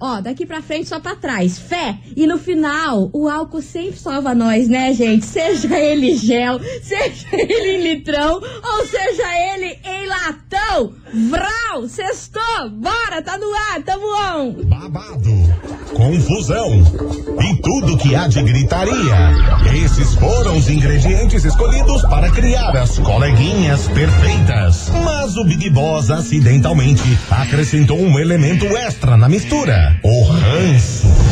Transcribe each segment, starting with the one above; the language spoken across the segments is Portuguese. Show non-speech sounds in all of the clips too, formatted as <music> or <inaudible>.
ó, daqui pra frente só pra trás. Fé. E no final, o álcool sempre salva nós, né, gente? Seja ele gel, <laughs> seja ele em litrão, ou seja ele em latão. Vral, sextou, bora, tá no ar, tamo on. Babado, confusão e tudo que há de gritaria. Esses foram os ingredientes escolhidos para criar as coleguinhas perfeitas. Mas o Big Boss acidentalmente acrescentou um elemento extra na mistura: o ranço.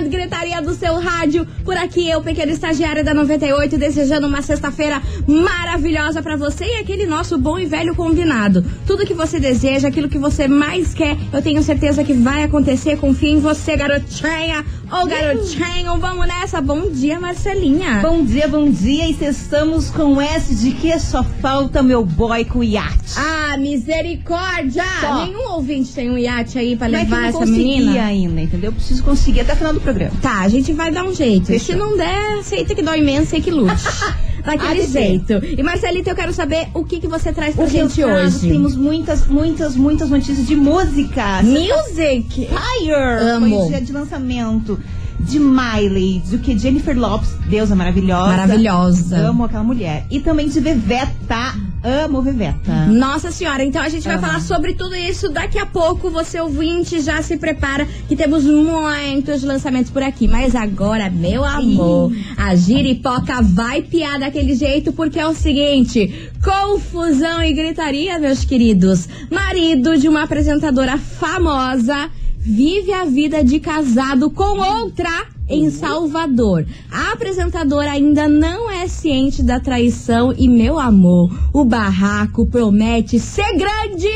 and gritaria do seu rádio. Por aqui, eu, pequena estagiária da 98, desejando uma sexta-feira maravilhosa para você e aquele nosso bom e velho combinado. Tudo que você deseja, aquilo que você mais quer, eu tenho certeza que vai acontecer. Confia em você, garotinha ou garotinho. Vamos nessa. Bom dia, Marcelinha. Bom dia, bom dia. E estamos com S de que só falta meu boy com iate. Ah, misericórdia! Só. Nenhum ouvinte tem um iate aí pra Não é que levar eu essa não consegui menina? ainda, entendeu? Eu preciso conseguir até o final do programa. Tá, a gente vai dar um jeito. Fechou. Se não der, aceita que dói menos, sei que lute. <laughs> Daquele jeito. E Marcelita, eu quero saber o que, que você traz pra O gente hoje. Temos muitas, muitas, muitas notícias de música. Music! Fire! Amo. Foi o dia de lançamento de Miley, do que Jennifer Lopes, deusa maravilhosa. Maravilhosa. Amo aquela mulher. E também de Veveta. Amo Veveta. Nossa senhora, então a gente vai Aham. falar sobre tudo isso daqui a pouco. Você ouvinte já se prepara que temos muitos lançamentos por aqui. Mas agora, meu amor, a giripoca vai piar daquele jeito porque é o seguinte: confusão e gritaria, meus queridos. Marido de uma apresentadora famosa vive a vida de casado com outra em Salvador. A apresentadora ainda não é ciente da traição e, meu amor, o barraco promete ser grande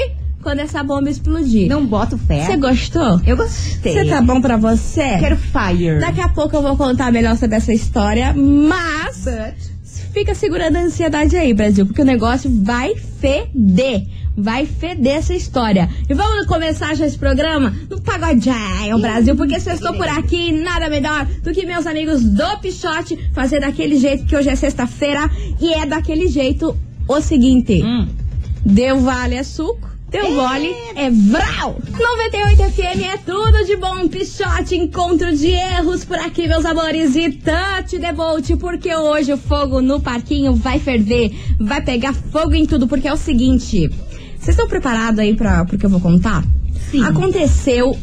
quando essa bomba explodir. Não boto fé. Você gostou? Eu gostei. Você tá bom pra você? Quero fire. Daqui a pouco eu vou contar melhor sobre essa história, mas fica segurando a ansiedade aí, Brasil, porque o negócio vai feder. Vai feder essa história. E vamos começar já esse programa no Pagodinho, Brasil, porque se eu estou por aqui, nada melhor do que meus amigos do Pichote fazer daquele jeito que hoje é sexta-feira e é daquele jeito o seguinte. Hum. Deu vale é suco, deu gole é vral. 98 FM é tudo de bom, pichote, encontro de erros por aqui, meus amores. E the boat, porque hoje o fogo no parquinho vai ferver, vai pegar fogo em tudo, porque é o seguinte. Vocês estão preparados aí para o que eu vou contar? Sim. Aconteceu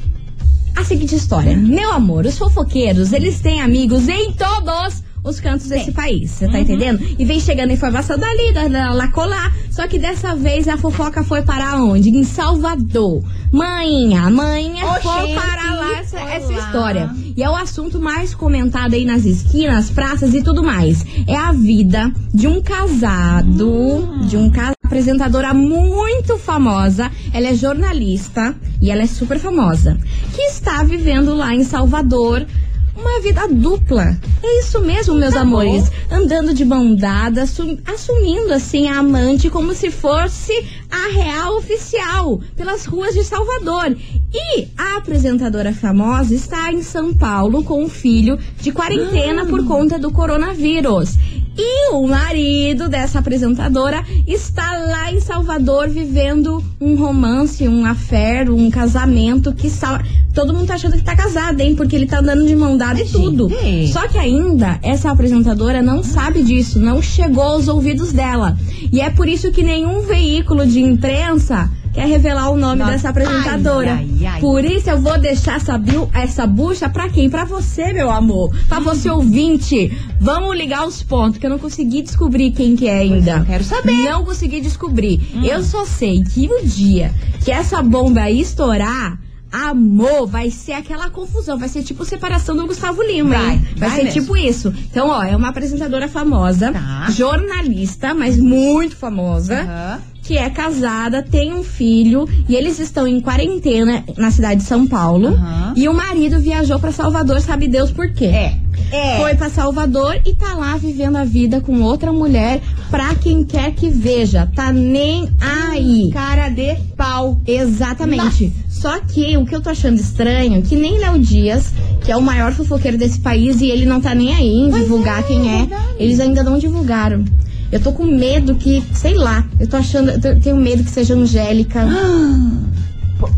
a seguinte história. Meu amor, os fofoqueiros, eles têm amigos em todos os cantos desse país, você tá entendendo? E vem chegando informação dali, da, da lá colar. Só que dessa vez a fofoca foi para onde? Em Salvador. Manhã, manhã Ô, foi gente, para lá essa, essa história. E é o assunto mais comentado aí nas esquinas, praças e tudo mais. É a vida de um casado, Hum. de um casado apresentadora muito famosa. Ela é jornalista e ela é super famosa. Que está vivendo lá em Salvador uma vida dupla. É isso mesmo, meus Tá amores. Andando de mão dada, assu- assumindo assim a amante como se fosse a real oficial pelas ruas de Salvador. E a apresentadora famosa está em São Paulo com o filho de quarentena por conta do coronavírus. E o marido dessa apresentadora está lá em Salvador vivendo um romance, um affair, um casamento que sal... todo mundo tá achando que tá casado, hein? Porque ele tá andando de mão dada e tudo. Só que ainda essa apresentadora não sabe disso, não chegou aos ouvidos dela. E é por isso que nenhum veículo de imprensa quer revelar o nome Nossa, dessa apresentadora. ai, ai, ai. Por isso eu vou deixar essa, bil- essa bucha pra quem? Pra você, meu amor. Pra você ouvinte. Vamos ligar os pontos, que eu não consegui descobrir quem que é ainda. eu quero saber. Hum. Não consegui descobrir. Eu só sei que o dia que essa bomba estourar. Amor, vai ser aquela confusão, vai ser tipo separação do Gustavo Lima, Vai, hein? Vai, vai ser mesmo. tipo isso. Então, ó, é uma apresentadora famosa, Tá. jornalista, mas muito famosa Aham. Que é casada, tem um filho e eles estão em quarentena na cidade de São Paulo. Aham. E o marido viajou pra Salvador, sabe Deus por quê? É. É. Foi pra Salvador e tá lá vivendo a vida com outra mulher pra quem quer que veja. Tá nem aí. Cara de pau. Exatamente. Só que o que eu tô achando estranho, é que nem Léo Dias, que é o maior fofoqueiro desse país, e ele não tá nem aí em divulgar quem é, eles ainda não divulgaram. Eu tô com medo que, sei lá, eu tô achando, eu tenho medo que seja Angélica. <gasps>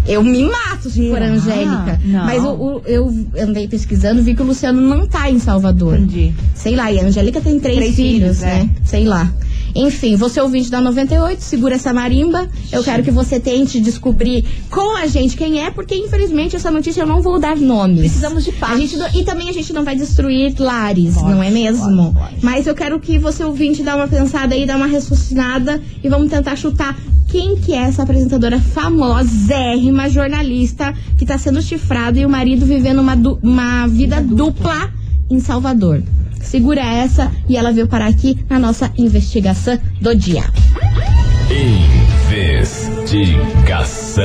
Eu me mato se for? Angélica. Não. Mas o- eu andei pesquisando, vi que o Luciano não tá em Salvador. Entendi. Sei lá, e a Angélica tem três, Três filhos, filhos, né? Sei lá. Enfim, você é ouvinte da 98, segura essa marimba. Eu quero que você tente descobrir com a gente quem é, porque infelizmente essa notícia eu não vou dar nomes. Precisamos de paz. e também a gente não vai destruir lares, Pode, não é mesmo? pode, pode. Mas eu quero que você ouvinte dá uma pensada aí, dá uma raciocinada e vamos tentar chutar quem que é essa apresentadora famosérrima jornalista que tá sendo chifrada e o marido vivendo uma, uma vida dupla em Salvador. Segura essa e ela veio parar aqui na nossa investigação do dia. Investigação.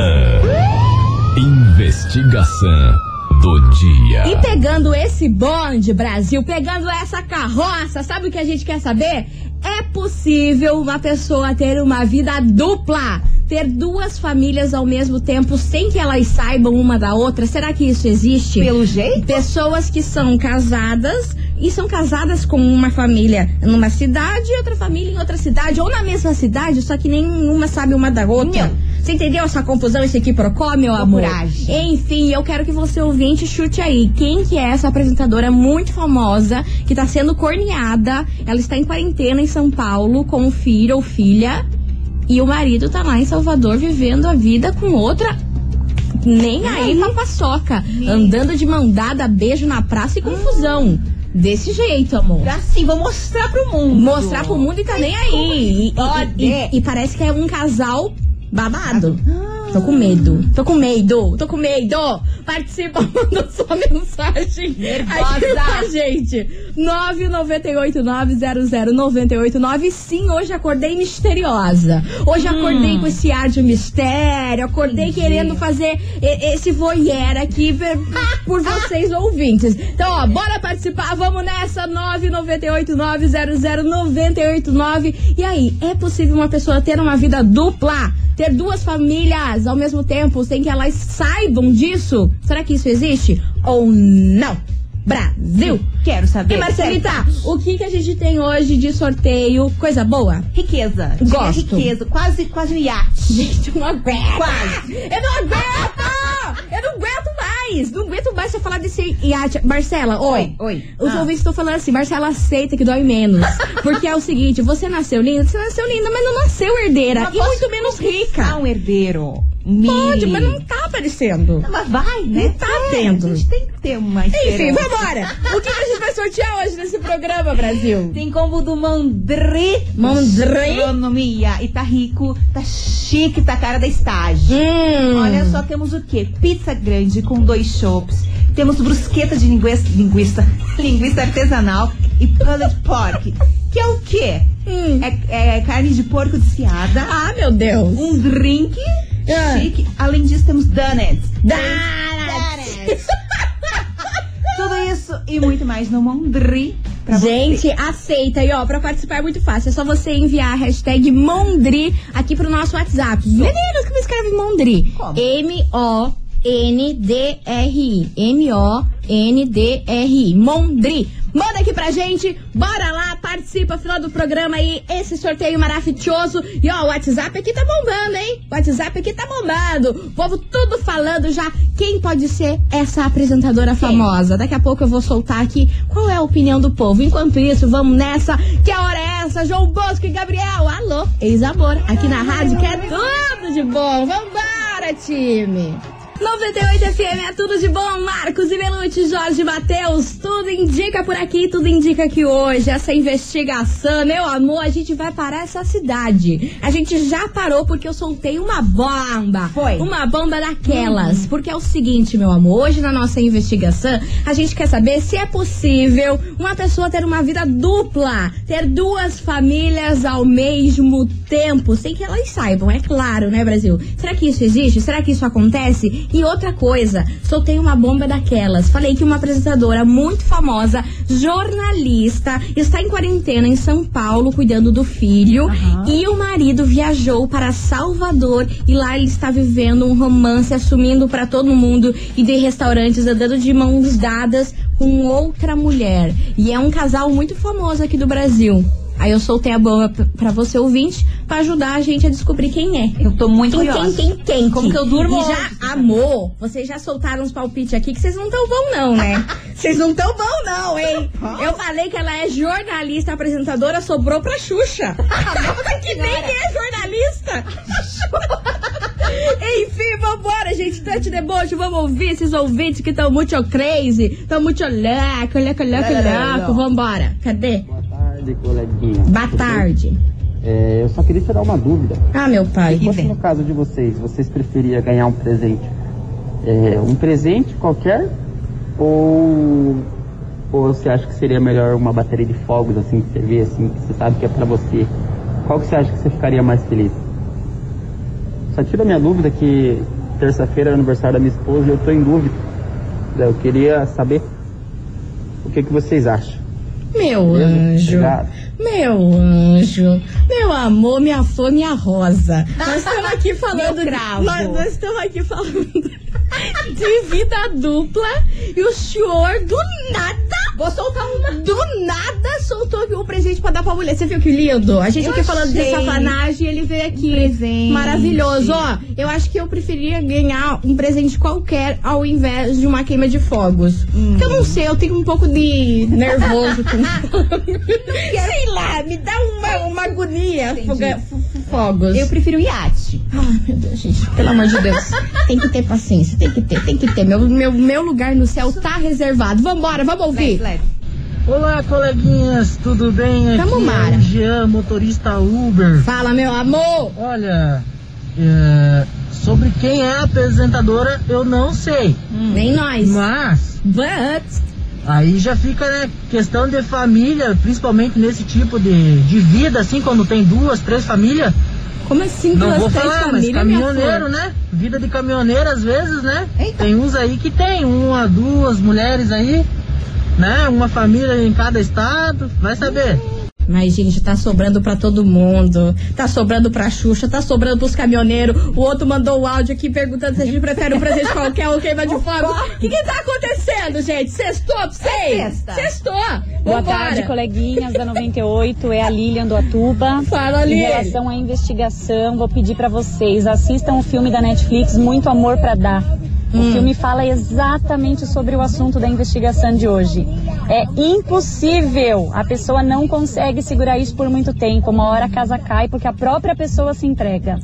Investigação do dia. E pegando esse bonde, Brasil, pegando essa carroça, sabe o que a gente quer saber? É possível uma pessoa ter uma vida dupla? Ter duas famílias ao mesmo tempo sem que elas saibam uma da outra? Será que isso existe? Pelo jeito? Pessoas que são casadas e são casadas com uma família numa cidade e outra família em outra cidade, ou na mesma cidade, só que nenhuma sabe uma da outra. Não. Você entendeu essa confusão, esse quiprocó, meu amor? Loucuragem. Enfim, eu quero que você ouvinte chute aí. Quem que é essa apresentadora muito famosa que tá sendo corneada? Ela está em quarentena em São Paulo com o filho ou filha. E o marido tá lá em Salvador vivendo a vida com outra. Nem aí pra paçoca. Andando de mão dada, beijo na praça e confusão. Desse jeito, amor. Assim, vou mostrar pro mundo. Mostrar pro mundo e tá nem aí. E, e- e- e parece que é um casal babado. Tô com medo. Tô com medo. Tô com medo. Participa, <laughs> manda sua mensagem. Nervosa. Aqui pra gente. 998900989. Sim, hoje acordei misteriosa. Hoje acordei com esse ar de mistério. Acordei querendo fazer esse voyeur aqui por vocês ouvintes. Então, ó, bora participar. Vamos nessa. 998900989. E aí, é possível uma pessoa ter uma vida dupla? Ter duas famílias ao mesmo tempo sem que elas saibam disso? Será que isso existe? Ou não? Brasil! Quero saber. E Marcelita, o que, que a gente tem hoje de sorteio? Coisa boa? Riqueza. Gosto. riqueza. Quase, quase um iate. Gente, eu não aguento! Quase. Eu não aguento! Eu não aguento mais! Não aguento mais você falar desse iate. Marcela, oi. Oi. Os Ah. ouvintes estão falando assim, Marcela, aceita que dói menos. Porque é o seguinte, você nasceu linda, você nasceu linda, mas não nasceu herdeira. Mas e muito menos rica. Um herdeiro. Pode, mas não tá aparecendo. Não, mas vai, né? Não tá É, tendo. A gente tem que ter uma Enfim, esperança. vambora! O que, que a gente vai sortear hoje nesse programa, Brasil? Tem combo do Mondri. Mondri? Gastronomia. E tá rico, tá chique, tá cara da estágio. Hum. Olha só, temos o quê? Pizza grande com dois chopps. Temos brusqueta de linguiça, linguiça, <laughs> linguiça artesanal e pulled pork. Que é o quê? Hum. É, é carne de porco desfiada. Ah, meu Deus! Um drink Ah. chique. Além disso, temos donuts. Donuts. <laughs> Tudo isso e muito mais no Mondri Gente, você. aceita. E ó, pra participar é muito fácil. É só você enviar a hashtag Mondri aqui pro nosso WhatsApp. Meninas, como escreve Mondri? M-O-N-D-R-I. M-O-N-D-R-I. Mondri. Manda aqui pra gente. Bora lá, participa final do programa aí. Esse sorteio maravilhoso. E ó, o WhatsApp aqui tá bombando, hein? O WhatsApp aqui tá bombando. O povo tudo falando já quem pode ser essa apresentadora famosa. Daqui a pouco eu vou soltar aqui qual é a opinião do povo. Enquanto isso, vamos nessa. Que hora é essa? João Bosco e Gabriel. Alô, ex-amor. Aqui na rádio que é tudo de bom. Vambora, time. 98 FM é tudo de bom, Marcos e Belucci, Jorge Matheus, tudo indica por aqui, tudo indica que hoje essa investigação, meu amor, a gente vai parar essa cidade. A gente já parou porque eu soltei uma bomba. Foi. Uma bomba daquelas. Porque é o seguinte, meu amor, hoje na nossa investigação, a gente quer saber se é possível uma pessoa ter uma vida dupla, ter duas famílias ao mesmo tempo, sem que elas saibam, é claro, né, Brasil? Será que isso existe? Será que isso acontece? E outra coisa, soltei uma bomba daquelas. Falei que uma apresentadora muito famosa, jornalista, está em quarentena em São Paulo, cuidando do filho. E o marido viajou para Salvador e lá ele está vivendo um romance, assumindo para todo mundo e de restaurantes, andando de mãos dadas com outra mulher. E é um casal muito famoso aqui do Brasil. Aí eu soltei a bomba p- pra você ouvinte pra ajudar a gente a descobrir quem é. Eu tô muito Quem, curiosa. quem, quem, quem? Como que eu durmo E já amou. Vocês já soltaram uns palpites aqui que vocês não tão bom não, né? <laughs> Vocês não tão bom não, hein? Eu falei que ela é jornalista, apresentadora, sobrou pra Xuxa. <laughs> que nem é jornalista. <laughs> Enfim, vambora, gente. Tante deboche, vamos ouvir esses ouvintes que estão muito crazy, estão muito louco, louco, louco, louco. Vambora. Cadê? Boa tarde, coleguinha. Boa tarde. É, eu só queria tirar uma dúvida. Ah, meu pai. E Fosse no caso de vocês, vocês preferiam ganhar um presente? É, um presente qualquer? Ou, ou você acha que seria melhor uma bateria de fogos, assim, que você vê, assim, que você sabe que é pra você? Qual que você acha que você ficaria mais feliz? Só tira a minha dúvida que terça-feira é aniversário da minha esposa e eu tô em dúvida. Eu queria saber o que, que vocês acham. Meu Beleza? anjo. Obrigado. Meu anjo, meu amor, minha flor, minha rosa. Nós <laughs> estamos aqui falando. Nós, nós estamos aqui falando <laughs> de vida dupla e o senhor do nada. Vou soltar uma. Do nada soltou aqui um presente pra dar pra mulher. Você viu que lindo? A gente Eu aqui falando de achei. safanagem e ele veio aqui. Um presente. Maravilhoso. Ó, eu acho que eu preferia ganhar um presente qualquer ao invés de uma queima de fogos. Hum. Porque eu não sei, eu tenho um pouco de nervoso com <laughs> Sei lá, me dá uma, uma agonia Entendi. Fogos. Eu prefiro iate. Ai, meu Deus, gente, pelo amor de Deus. Tem que ter paciência, tem que ter, tem que ter. Meu, meu, meu lugar no céu tá reservado. Vambora, vamos ouvir. Leve, leve. Olá, coleguinhas, tudo bem? Aqui Tamo é mara. o Jean, motorista Uber. Fala, meu amor. Olha, é, sobre quem é a apresentadora, eu não sei. Nem nós. Mas But. Aí já fica, né, questão de família, principalmente nesse tipo de, de vida, assim, quando tem duas, três famílias. Como assim Não duas, vou três falar, famílias, caminhoneiro, né? Vida de caminhoneiro às vezes, né? Eita. Tem uns aí que tem uma, duas mulheres aí, né? Uma família em cada estado, vai saber. Mas, gente, tá sobrando pra todo mundo. Tá sobrando pra Xuxa, tá sobrando pros caminhoneiros. O outro mandou o áudio aqui perguntando se a gente prefere um presente qualquer ou queima de fogo. O que que tá acontecendo, gente? Sextou pra vocês? sexta. Sextou. Boa Vambora. tarde, coleguinhas da 98. É a Lilian do Atuba. Fala, Em Lilian. relação à investigação, vou pedir pra vocês assistam o filme da Netflix Muito Amor pra Dar. O filme fala exatamente sobre o assunto da investigação de hoje. É impossível, a pessoa não consegue segurar isso por muito tempo. Uma hora a casa cai porque a própria pessoa se entrega.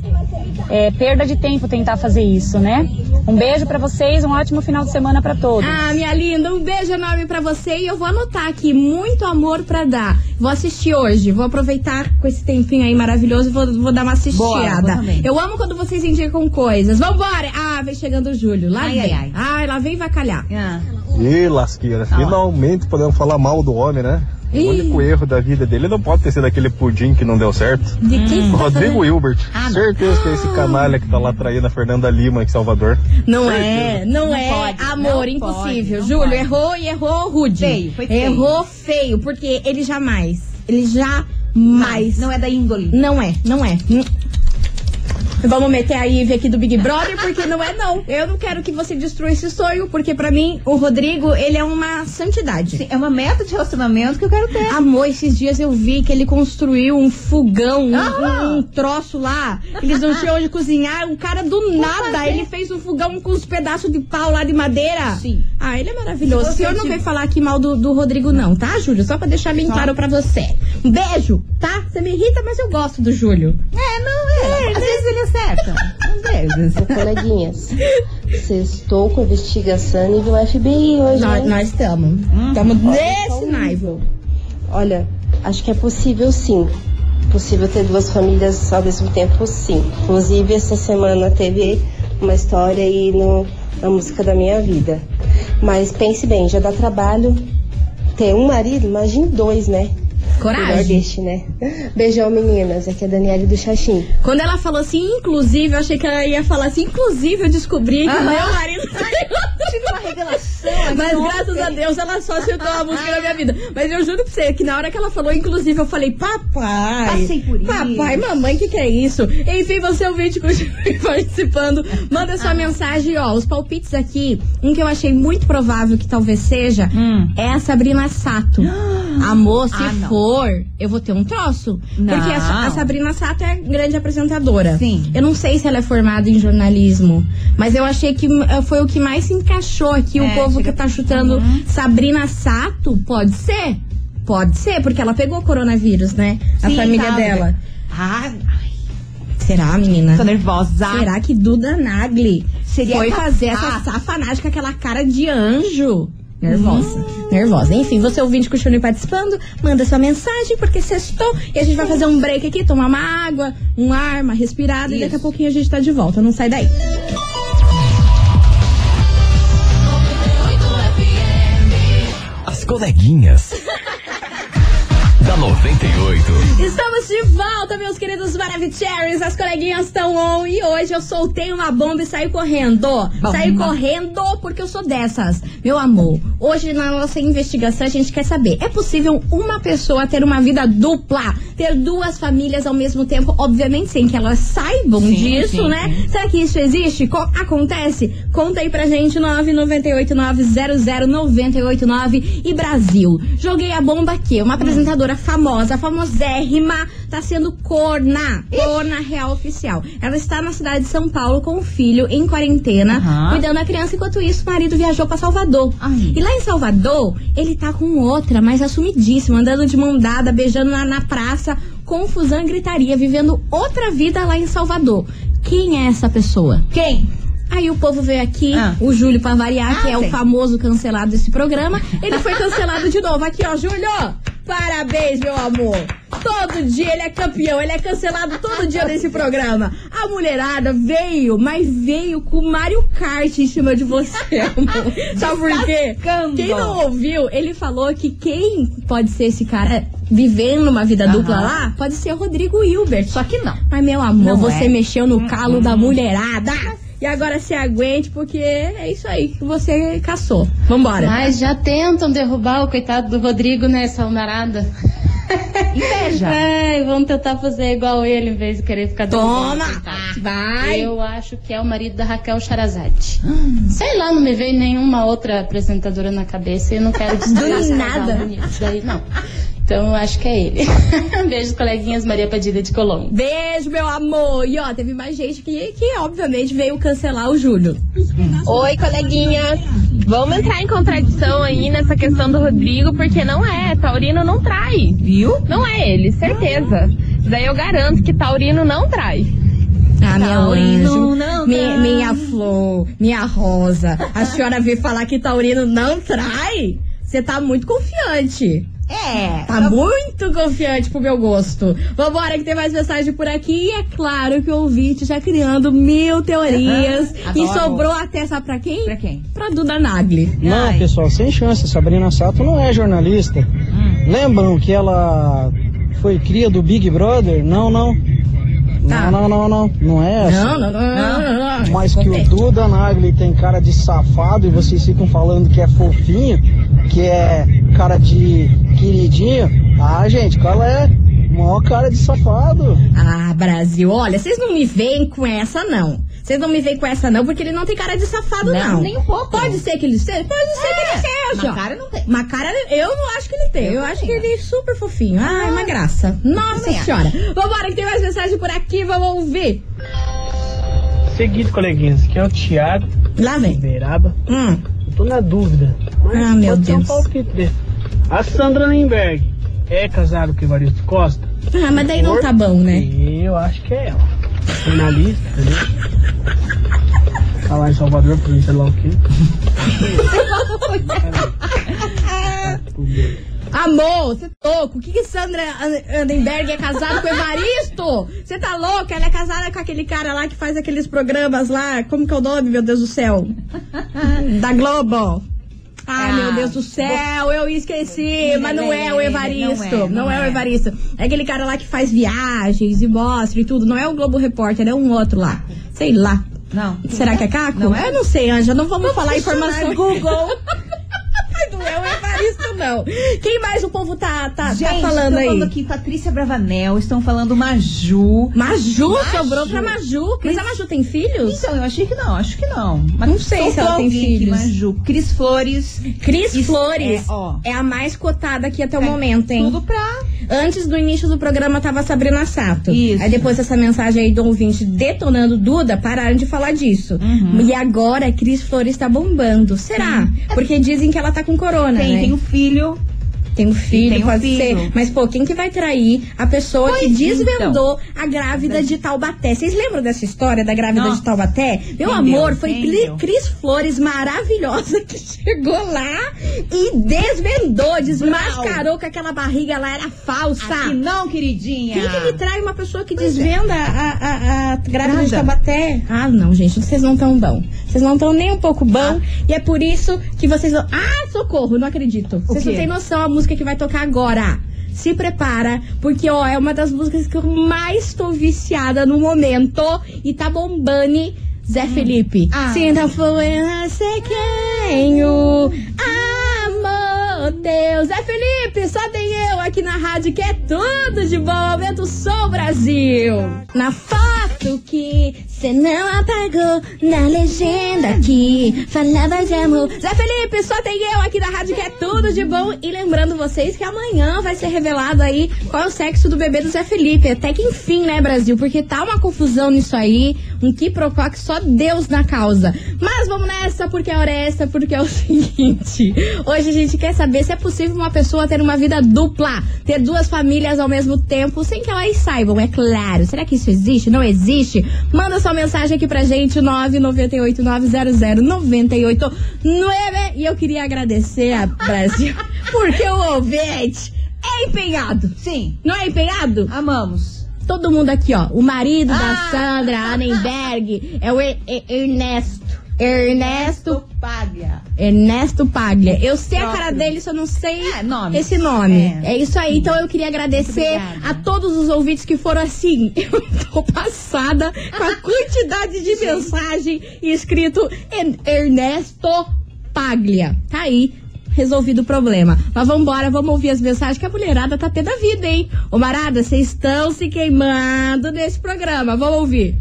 É perda de tempo tentar fazer isso, né? Um beijo pra vocês, um ótimo final de semana pra todos. Ah, minha linda, um beijo enorme pra você e eu vou anotar aqui, muito amor pra dar. Vou assistir hoje, vou aproveitar com esse tempinho aí maravilhoso e vou, vou dar uma Boa, assistiada. vou também. eu amo quando vocês indicam coisas. Vambora! Ah, vem chegando o Júlio, lá Ai, vem. ai, ai. lá vem vai calhar. Ah. Ih, lasqueira. Finalmente podemos falar mal do homem, né? O único erro da vida dele não pode ter sido aquele pudim que não deu certo. De quem você tá Rodrigo? Hilbert. Ah, não. Certeza que é esse canalha que tá lá traindo a Fernanda Lima em Salvador. Não é, não, Não é, pode, amor, não impossível. pode, não Júlio, pode. errou e errou rude. Feio, foi feio. Errou feio, porque ele jamais, ele jamais. Não é da índole. Não é, não é. Vamos meter a Ivy aqui do Big Brother, porque não é não. Eu não quero que você destrua esse sonho, porque pra mim, o Rodrigo, ele é uma santidade. Sim, é uma meta de relacionamento que eu quero ter. Amor, esses dias eu vi que ele construiu um fogão, um, Ah! um troço lá. Eles não tinham onde cozinhar. O cara do nada, fazer. ele fez um fogão com uns pedaços de pau lá de madeira. Sim. Ah, ele é maravilhoso. O senhor não veio falar aqui mal do, do Rodrigo, não, tá, Júlio? Só pra deixar bem Só. claro pra você. Um beijo, tá? Você me irrita, mas eu gosto do Júlio. É, não é. Às vezes ele acerta. Às vezes. Coleguinhas, Sextou com investigação nível FBI hoje, Nós nós estamos. Estamos nesse nível. Olha, acho que é possível sim. Possível ter duas famílias ao mesmo tempo, sim. Inclusive, essa semana teve uma história aí no, na música da minha vida. Mas pense bem, já dá trabalho ter um marido, imagine dois, né? Coragem. Né? Beijão, meninas. Aqui é a Daniele do Xaxim. Quando ela falou assim, inclusive, eu achei que ela ia falar assim, inclusive eu descobri que o Aham. meu marido uma revelação aqui Mas ontem. graças a Deus ela só citou a música na minha vida. Mas eu juro pra você que na hora que ela falou, inclusive, eu falei, papai. Passei por isso. Papai, mamãe, que que é isso? Enfim, você ouvinte continue <laughs> participando. Manda sua mensagem, ó. Os palpites aqui, um que eu achei muito provável que talvez seja, Hum. é a Sabrina Sato. <gasps> Amor, se Ah, for, eu vou ter um troço. Não. Porque a, a Sabrina Sato é grande apresentadora. Sim. Eu não sei se ela é formada em jornalismo, mas eu achei que eh, foi o que mais se encaixou aqui. o É, povo chega- que tá chutando Uhum. Sabrina Sato, pode ser? Pode ser, porque ela pegou coronavírus, né? A Sim, família tá. dela. Ah, Será, menina? tô nervosa. Será que Duda Nagli Seria foi capaz. fazer essa safanagem com aquela cara de anjo? Nervosa, nervosa. Enfim, você ouvinte continue participando, manda sua mensagem, porque sextou e a gente vai fazer um break aqui, tomar uma água, um ar, uma respirada e daqui a Isso. pouquinho a gente tá de volta. Não sai daí. Coleguinhas. Da 98. Estamos de volta, meus queridos Maravicheries. As coleguinhas estão on e hoje eu soltei uma bomba e saí correndo. Saí correndo porque eu sou dessas. Meu amor, hoje na nossa investigação a gente quer saber: é possível uma pessoa ter uma vida dupla? Ter duas famílias ao mesmo tempo? Obviamente, sem que elas saibam Sim, disso, sim, né? Será que isso existe? Co- acontece? Conta aí pra gente, 998900989 e Brasil. Joguei a bomba aqui. Uma apresentadora famosa, famosérrima, tá sendo corna. Corna real oficial. Ela está na cidade de São Paulo com o filho em quarentena, Aham. cuidando da criança, enquanto isso o marido viajou pra Salvador. Ai. E lá em Salvador, ele tá com outra, mas assumidíssimo, andando de mão dada, beijando na, na praça, confusão e gritaria, vivendo outra vida lá em Salvador. Quem é essa pessoa? Quem? Aí o povo veio aqui, Ah. o Júlio pra variar, Ah, que é o sim. famoso cancelado desse programa. Ele foi cancelado de novo. Aqui, ó, Júlio! Parabéns, meu amor! Todo dia ele é campeão, ele é cancelado todo dia nesse programa. A mulherada veio, mas veio com o Mario Kart em cima de você, <laughs> amor. Sabe por quê? Quem não ouviu, ele falou que quem pode ser esse cara vivendo uma vida dupla Aham. lá, pode ser o Rodrigo Hilbert. Só que não. Mas, meu amor, Não você é. mexeu no calo da mulherada. E agora se aguente, porque é isso aí que você caçou. Vambora. Mas já tentam derrubar o coitado do Rodrigo nessa almarada. <laughs> Inveja. Ai, vamos tentar fazer igual ele em vez de querer ficar. Toma! Vai! Eu acho que é o marido da Raquel Charazade. Sei lá, não me veio nenhuma outra apresentadora na cabeça e eu não quero <laughs> Do nada. daí, não. Então eu acho que é ele. <laughs> Beijo, coleguinhas Maria Padilha de Colombo. Beijo, meu amor! E ó, teve mais gente que, que obviamente veio cancelar o Júlio. Oi, coleguinhas. Vamos entrar em contradição aí nessa questão do Rodrigo, porque não é. Taurino não trai. Viu? Não é ele, certeza. Daí eu garanto que Taurino não trai. Ah, meu Taurino anjo, não mi- trai. minha flor, minha rosa. A senhora veio falar que Taurino não trai? Você tá muito confiante. É. Tá muito confiante pro meu gosto. Vambora que tem mais mensagem por aqui. E é claro que o ouvinte já criando mil teorias. Aham, e sobrou até, sabe pra quem? Pra quem? Pra Duda Nagli. Não, Ai. pessoal, sem chance. Sabrina Sato não é jornalista. Hum. Lembram que ela foi cria do Big Brother? Não, não. Tá. Não, não, não, não. Não é essa. Não, não, não, não. Mas que o Duda Nagli tem cara de safado e vocês ficam falando que é fofinho, que é cara de queridinho. Ah, gente, qual é? Mó cara de safado. Ah, Brasil, olha, vocês não me veem com essa, não. Vocês não me veem com essa, não, porque ele não tem cara de safado, não. Não, nem um pouco. Pode ser que ele seja? Pode ser que ele seja. Na cara não tem. Uma cara, eu não acho que ele tem. Eu, Eu acho que ele é super fofinho. Ai, uma graça. Nossa senhora. Vambora, que tem mais mensagem por aqui, vamos ouvir. Seguinte, coleguinhas, aqui é o Thiago Lá vem. Beiraba. Hum. Eu tô na dúvida. Mas Ah, meu ser um Deus. palpite. A Sandra Lemberg é casada com o Evaristo Costa? Ah, mas daí não tá bom, né? Eu acho que é ela. Jornalista, entendeu? ficar lá em Salvador por sei lá o quê. Amor, você é louco? O que que Sandra An- Andenberg é casada com Evaristo? Você tá louca? Ela é casada com aquele cara lá que faz aqueles programas lá. Como que é o nome, meu Deus do céu? Da Globo. Ai, Ah, meu Deus do céu, eu esqueci, mas não é o Evaristo. não é, Não não é o é. Evaristo. É aquele cara lá que faz viagens e mostra e tudo. Não é o Globo Repórter, é um outro lá. Sei lá. Não. Será que é Caco? Não é? Eu não sei, Anja. Não vamos, falar questionar informação. Google. <laughs> Mas não é o Evaristo, não. Quem mais o povo tá, tá, Gente, tá falando estão aí? falando aqui Patrícia Bravanel, estão falando Maju. Maju, Maju. sobrou pra Maju. Mas a Maju tem filhos? Então, eu achei que não, acho que não. Mas Não sei se ela tem filhos. Maju. Cris Flores. Cris Isso, Flores é, ó. é a mais cotada aqui até o É momento, hein? Tudo pra. Antes do início do programa tava Sabrina Sato. Isso. Aí depois dessa mensagem aí do ouvinte detonando Duda, pararam de falar disso. Uhum. E agora a Cris Flores tá bombando. Será? Porque dizem que ela tá com corona, né? Um filho. Tem um filho, tem um pode filho. ser. Mas, pô, quem que vai trair a pessoa que Pois desvendou a grávida de Taubaté? Vocês lembram dessa história da grávida Nossa. de Taubaté? Meu Quem amor, foi? Cris Flores maravilhosa <laughs> que chegou lá e desvendou, desmascarou que aquela barriga lá era falsa. Aqui não, queridinha. Quem que me trai uma pessoa que desvenda a, a, a grávida de Nada. Taubaté? Ah, não, gente, vocês não estão bom. Vocês não estão nem um pouco bom. E é por isso que vocês. Ah, socorro, não acredito. Vocês não têm noção a música que vai tocar agora. Se prepara, porque ó, é uma das músicas que eu mais tô viciada no momento. E tá bombando Zé Felipe. Ah. Se não for eu, sei quem o amor Deus. Zé Felipe, só tem eu aqui na rádio que é tudo de bom. Aumenta o som, Brasil. Na foto que cê não apagou, na legenda que falava de amor. Zé Felipe, só tem eu aqui na rádio que é tudo de bom. E lembrando vocês que amanhã vai ser revelado aí qual é o sexo do bebê do Zé Felipe. Até que enfim, né, Brasil? Porque tá uma confusão nisso aí, um que que só Deus na causa. Mas vamos nessa, porque a hora é essa, porque é o <laughs> seguinte. Hoje a gente quer saber se é possível uma pessoa ter uma vida dupla, ter duas famílias ao mesmo tempo, sem que elas saibam, é claro. Será que isso existe? Não existe? Manda sua mensagem aqui pra gente, 998-900-989. E eu queria agradecer a Brasil, <laughs> porque o ouvinte é empenhado. Sim. Não é empenhado? Amamos. Todo mundo aqui, ó. O marido da Ah! Sandra Annenberg é o Er- Er- Ernesto. Ernesto. Paglia. Ernesto Paglia. Eu sei a Próprio. cara dele, só não sei É, nome. esse nome. É. É. isso aí. Então eu queria agradecer a todos os ouvintes que foram assim. <laughs> Eu tô passada com a quantidade de <laughs> mensagem escrito Ernesto Paglia. Tá aí. Resolvido o problema. Mas vambora, vamos ouvir as mensagens que a mulherada tá pé da vida, hein? Ô Marada, vocês estão se queimando nesse programa. Vamos ouvir.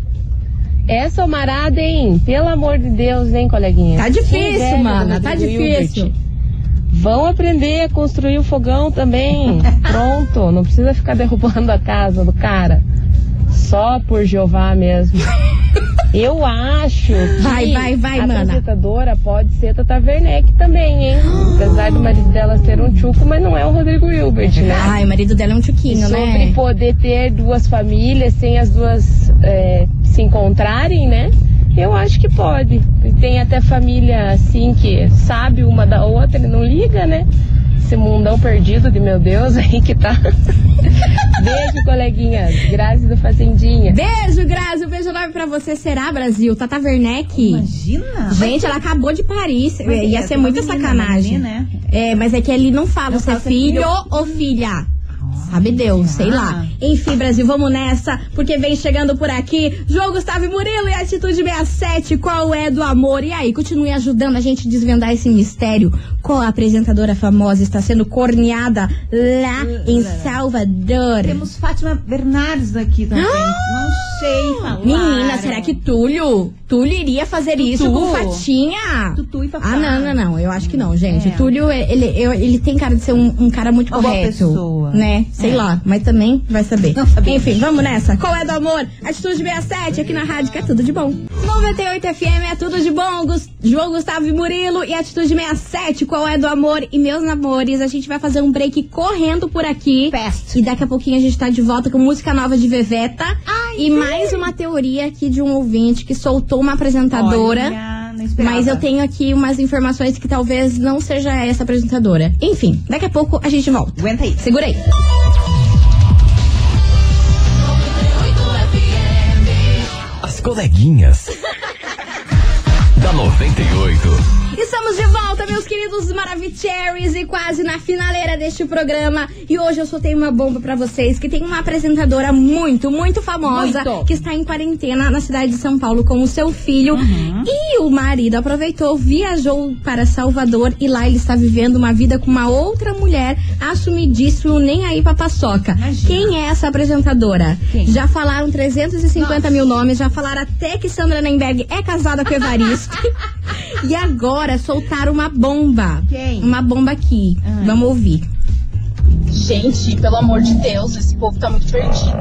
Essa marada, hein? Pelo amor de Deus, hein, coleguinha? Tá difícil, mana, tá difícil. Hilbert. Vão aprender a construir o fogão também. <laughs> Pronto, não precisa ficar derrubando a casa do cara. Só por Jeová mesmo. <laughs> Eu acho que Vai, vai, vai, a mana. apresentadora pode ser Tata Werneck também, hein? Apesar do marido dela ser um tchuco, mas não é o Rodrigo Hilbert, né? Ai, o marido dela é um tchuquinho, sobre né? poder ter duas famílias sem as duas é, se encontrarem, né? Eu acho que pode. Tem até família assim que sabe uma da outra e não liga, né? Esse mundão perdido de meu Deus aí que tá. <laughs> Beijo, coleguinhas. Graças do Fazendinha. Beijo, Grazi. Um beijo enorme pra você. Será, Brasil? Tata Werneck. Imagina. Gente, ela acabou de parir. Mas Ia é, ser muita menina, sacanagem. menina, É, mas é que ele não fala Não se é é filho filho ou filha. Sabe Deus, sei lá. Ah. Enfim, Brasil, vamos nessa, porque vem chegando por aqui João Gustavo Murilo e Atitude 67, qual é do amor? E aí, continue ajudando a gente a desvendar esse mistério. Qual apresentadora famosa está sendo corneada lá em Salvador? Temos Fátima Bernardes aqui também. Não sei falar. Ah! Menina, será que Túlio? Túlio iria fazer isso com Fatinha? Tutu e Fafá. Ah, não, não, não. Eu acho que não, gente. É. Túlio, ele, eu- ele tem cara de ser um, um cara muito Uma boa correto. pessoa. Né? Sei É. lá. Mas também vai saber. Não sabemos. Enfim, vamos nessa. Qual é do amor? Atitude 67 aqui na rádio, que é tudo de bom. 98 FM é tudo de bom. João Gustavo e Murilo e Atitude 67. Qual é do amor? E meus namores, a gente vai fazer um break correndo por aqui. Fast. E daqui a pouquinho a gente tá de volta com música nova de Veveta. e mais uma teoria aqui de um ouvinte que soltou uma apresentadora. Olha, não esperava. mas eu tenho aqui umas informações que talvez não seja essa apresentadora. Enfim, daqui a pouco a gente volta. Aguenta aí. Segura aí. Coleguinhas. <laughs> da 98. Estamos de volta, meus queridos Maravicheries, e quase na finaleira deste programa. E hoje eu soltei uma bomba pra vocês que tem uma apresentadora muito, muito famosa Muito. que está em quarentena na cidade de São Paulo com o seu filho. E o marido aproveitou, viajou para Salvador e lá ele está vivendo uma vida com uma outra mulher, assumidíssimo, nem aí pra paçoca. Quem é essa apresentadora? Já falaram 350 mil nomes, já falaram até que Sandra Nemberg é casada com o Evaristo. <laughs> e agora soltaram uma bomba. Quem? Uma bomba aqui. Vamos ouvir. Gente, pelo amor de Deus, esse povo tá muito perdido.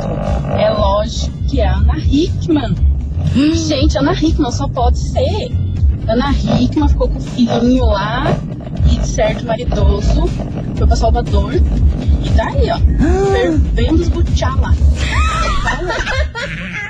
É lógico que é a Ana Hickman. Gente, Ana Hickman só pode ser. Ana Hickman ficou com o filhinho lá e de certo maridoso foi pra Salvador. E tá aí, ó, fervendo os butiá lá. <laughs>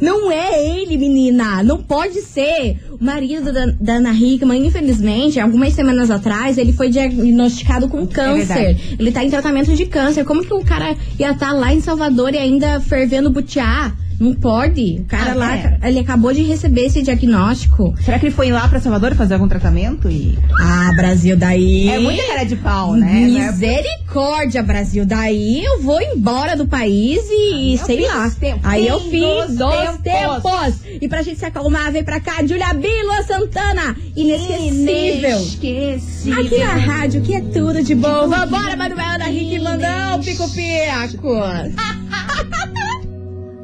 Não é ele, menina. Não pode ser. O marido da, da Ana Hickman, infelizmente, algumas semanas atrás, ele foi diagnosticado com câncer. verdade. ele tá em tratamento de câncer. Como que o cara ia estar lá em Salvador e ainda fervendo butiá? Não pode. O cara Ah, lá, é. ele acabou de receber esse diagnóstico. Será que ele foi lá pra Salvador fazer algum tratamento? E... Ah, Brasil, daí. É muita cara de pau, né? Misericórdia, Brasil. Daí eu vou embora do país e eu sei lá. Aí eu fiz dos tempos. tempos. E pra gente se acalmar, vem pra cá, Julia Bilo Santana. Inesquecível. Inesquecível. Aqui na rádio, que é tudo de bom. Vambora, Manuela da Rick Mandão, Pico Pico. <laughs>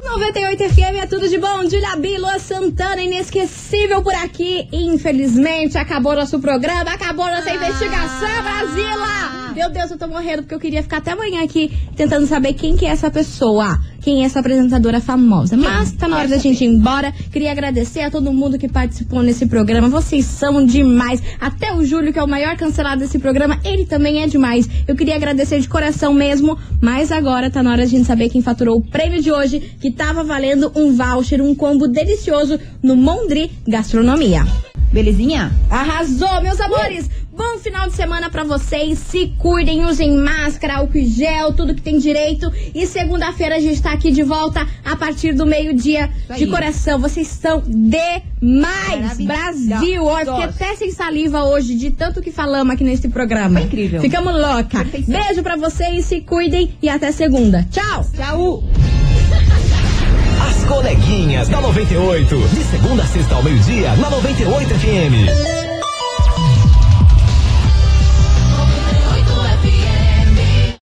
98 FM é tudo de bom. Julia Bilo Santana, inesquecível por aqui. Infelizmente, acabou nosso programa, acabou nossa investigação, Brasila! Meu Deus, eu tô morrendo porque eu queria ficar até amanhã aqui tentando saber quem que é essa pessoa. Quem é essa apresentadora famosa. Mas tá na hora da gente ir embora. Queria agradecer a todo mundo que participou nesse programa. Vocês são demais. Até o Júlio, que é o maior cancelado desse programa, ele também é demais. Eu queria agradecer de coração mesmo. Mas agora tá na hora de a gente saber quem faturou o prêmio de hoje, que tava valendo um voucher, um combo delicioso no Mondri Gastronomia. Belezinha? Arrasou, meus amores! Bom final de semana pra vocês. Se cuidem, usem máscara, álcool e gel, tudo que tem direito. E segunda-feira a gente tá aqui de volta a partir do meio-dia. De coração, vocês estão demais! Brasil! Ó, fiquei até sem saliva hoje de tanto que falamos aqui nesse programa. Foi incrível. Ficamos louca. Perfeição. Beijo pra vocês, se cuidem e até segunda. Tchau! Tchau! As coleguinhas da 98. De segunda a sexta ao meio-dia, na 98 FM.